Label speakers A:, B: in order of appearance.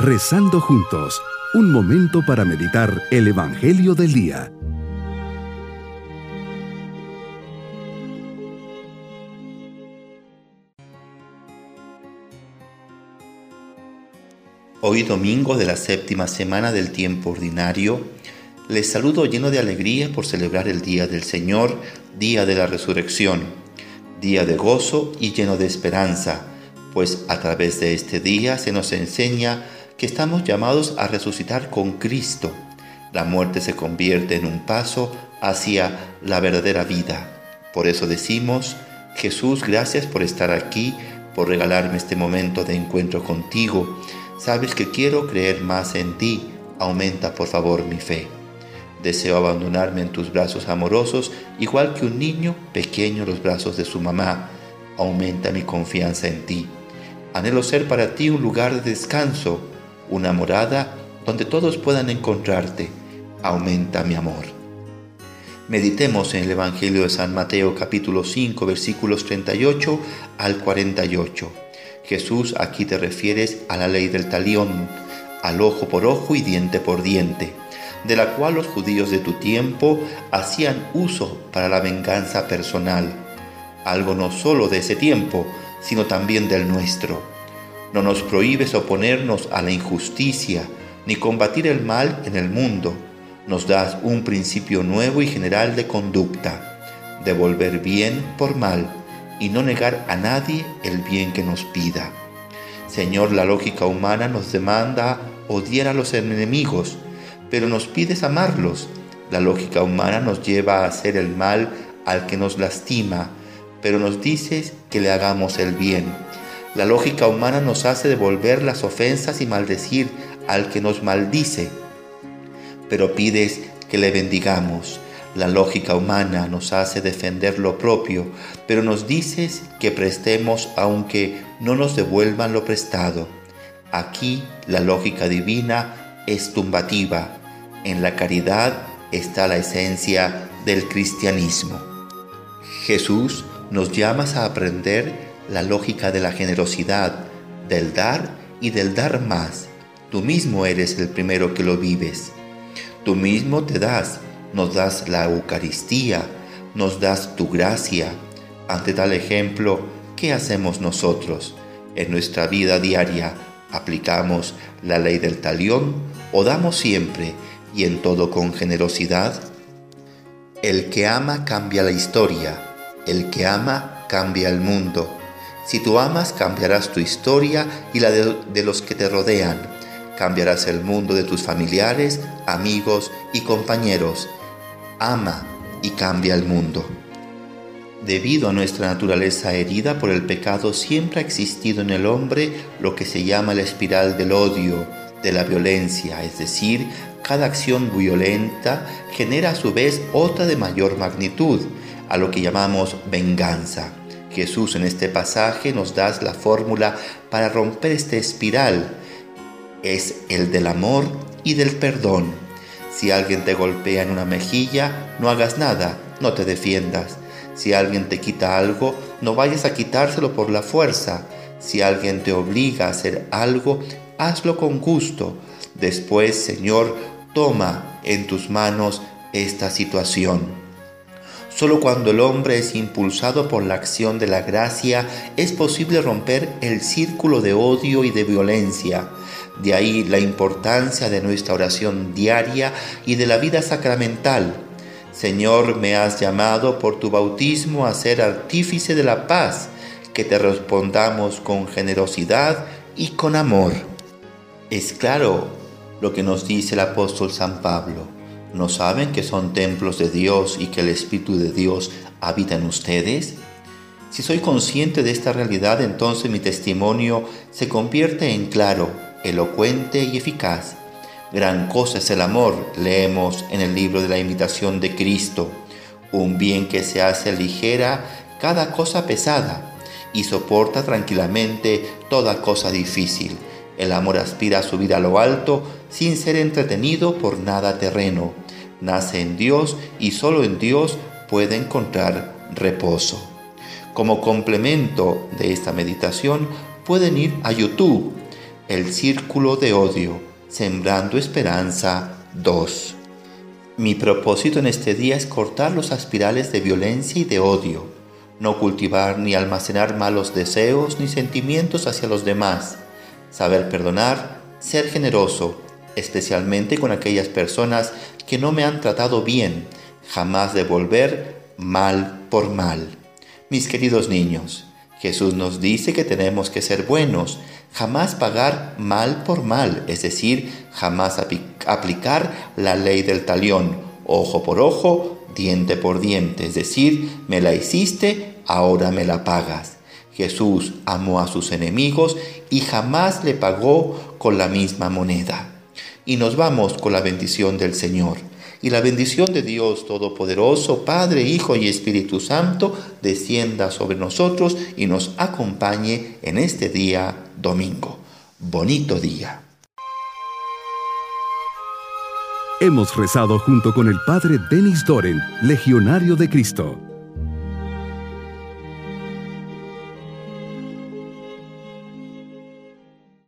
A: Rezando juntos, un momento para meditar el Evangelio del Día.
B: Hoy domingo de la séptima semana del tiempo ordinario, les saludo lleno de alegría por celebrar el Día del Señor, Día de la Resurrección, día de gozo y lleno de esperanza, pues a través de este día se nos enseña que estamos llamados a resucitar con Cristo. La muerte se convierte en un paso hacia la verdadera vida. Por eso decimos, Jesús, gracias por estar aquí, por regalarme este momento de encuentro contigo. Sabes que quiero creer más en ti. Aumenta por favor mi fe. Deseo abandonarme en tus brazos amorosos, igual que un niño pequeño en los brazos de su mamá. Aumenta mi confianza en ti. Anhelo ser para ti un lugar de descanso, una morada donde todos puedan encontrarte. Aumenta mi amor. Meditemos en el Evangelio de San Mateo capítulo 5 versículos 38 al 48. Jesús, aquí te refieres a la ley del talión, al ojo por ojo y diente por diente, de la cual los judíos de tu tiempo hacían uso para la venganza personal, algo no solo de ese tiempo, sino también del nuestro no nos prohíbes oponernos a la injusticia ni combatir el mal en el mundo. Nos das un principio nuevo y general de conducta, devolver bien por mal y no negar a nadie el bien que nos pida. Señor, la lógica humana nos demanda odiar a los enemigos, pero nos pides amarlos. La lógica humana nos lleva a hacer el mal al que nos lastima, pero nos dices que le hagamos el bien. La lógica humana nos hace devolver las ofensas y maldecir al que nos maldice, pero pides que le bendigamos. La lógica humana nos hace defender lo propio, pero nos dices que prestemos aunque no nos devuelvan lo prestado. Aquí la lógica divina es tumbativa. En la caridad está la esencia del cristianismo. Jesús nos llamas a aprender la lógica de la generosidad, del dar y del dar más. Tú mismo eres el primero que lo vives. Tú mismo te das, nos das la Eucaristía, nos das tu gracia. Ante tal ejemplo, ¿qué hacemos nosotros? En nuestra vida diaria, ¿aplicamos la ley del talión o damos siempre y en todo con generosidad? El que ama cambia la historia, el que ama cambia el mundo. Si tú amas, cambiarás tu historia y la de, los que te rodean. Cambiarás el mundo de tus familiares, amigos y compañeros. Ama y cambia el mundo. Debido a nuestra naturaleza herida por el pecado, siempre ha existido en el hombre lo que se llama la espiral del odio, de la violencia, es decir, cada acción violenta genera a su vez otra de mayor magnitud, a lo que llamamos venganza. Jesús en este pasaje nos da la fórmula para romper esta espiral. Es el del amor y del perdón. Si alguien te golpea en una mejilla, no hagas nada, no te defiendas. Si alguien te quita algo, no vayas a quitárselo por la fuerza. Si alguien te obliga a hacer algo, hazlo con gusto. Después, Señor, toma en tus manos esta situación. Solo cuando el hombre es impulsado por la acción de la gracia es posible romper el círculo de odio y de violencia. De ahí la importancia de nuestra oración diaria y de la vida sacramental. Señor, me has llamado por tu bautismo a ser artífice de la paz, que te respondamos con generosidad y con amor. Es claro lo que nos dice el apóstol San Pablo. ¿No saben que son templos de Dios y que el Espíritu de Dios habita en ustedes? Si soy consciente de esta realidad, entonces mi testimonio se convierte en claro, elocuente y eficaz. Gran cosa es el amor, leemos en el libro de la imitación de Cristo. Un bien que se hace ligera cada cosa pesada y soporta tranquilamente toda cosa difícil. El amor aspira a subir a lo alto sin ser entretenido por nada terreno. Nace en Dios y solo en Dios puede encontrar reposo. Como complemento de esta meditación pueden ir a YouTube. El círculo de odio, sembrando esperanza 2. Mi propósito en este día es cortar los aspirales de violencia y de odio, no cultivar ni almacenar malos deseos ni sentimientos hacia los demás, saber perdonar, ser generoso, especialmente con aquellas personas que no me han tratado bien, jamás devolver mal por mal. Mis queridos niños, Jesús nos dice que tenemos que ser buenos, jamás pagar mal por mal, es decir, jamás aplicar la ley del talión, ojo por ojo, diente por diente, es decir, me la hiciste, ahora me la pagas. Jesús amó a sus enemigos y jamás le pagó con la misma moneda. Y nos vamos con la bendición del Señor y la bendición de Dios Todopoderoso, Padre, Hijo y Espíritu Santo, descienda sobre nosotros y nos acompañe en este día domingo. Bonito día.
A: Hemos rezado junto con el Padre Denis Doren, Legionario de Cristo.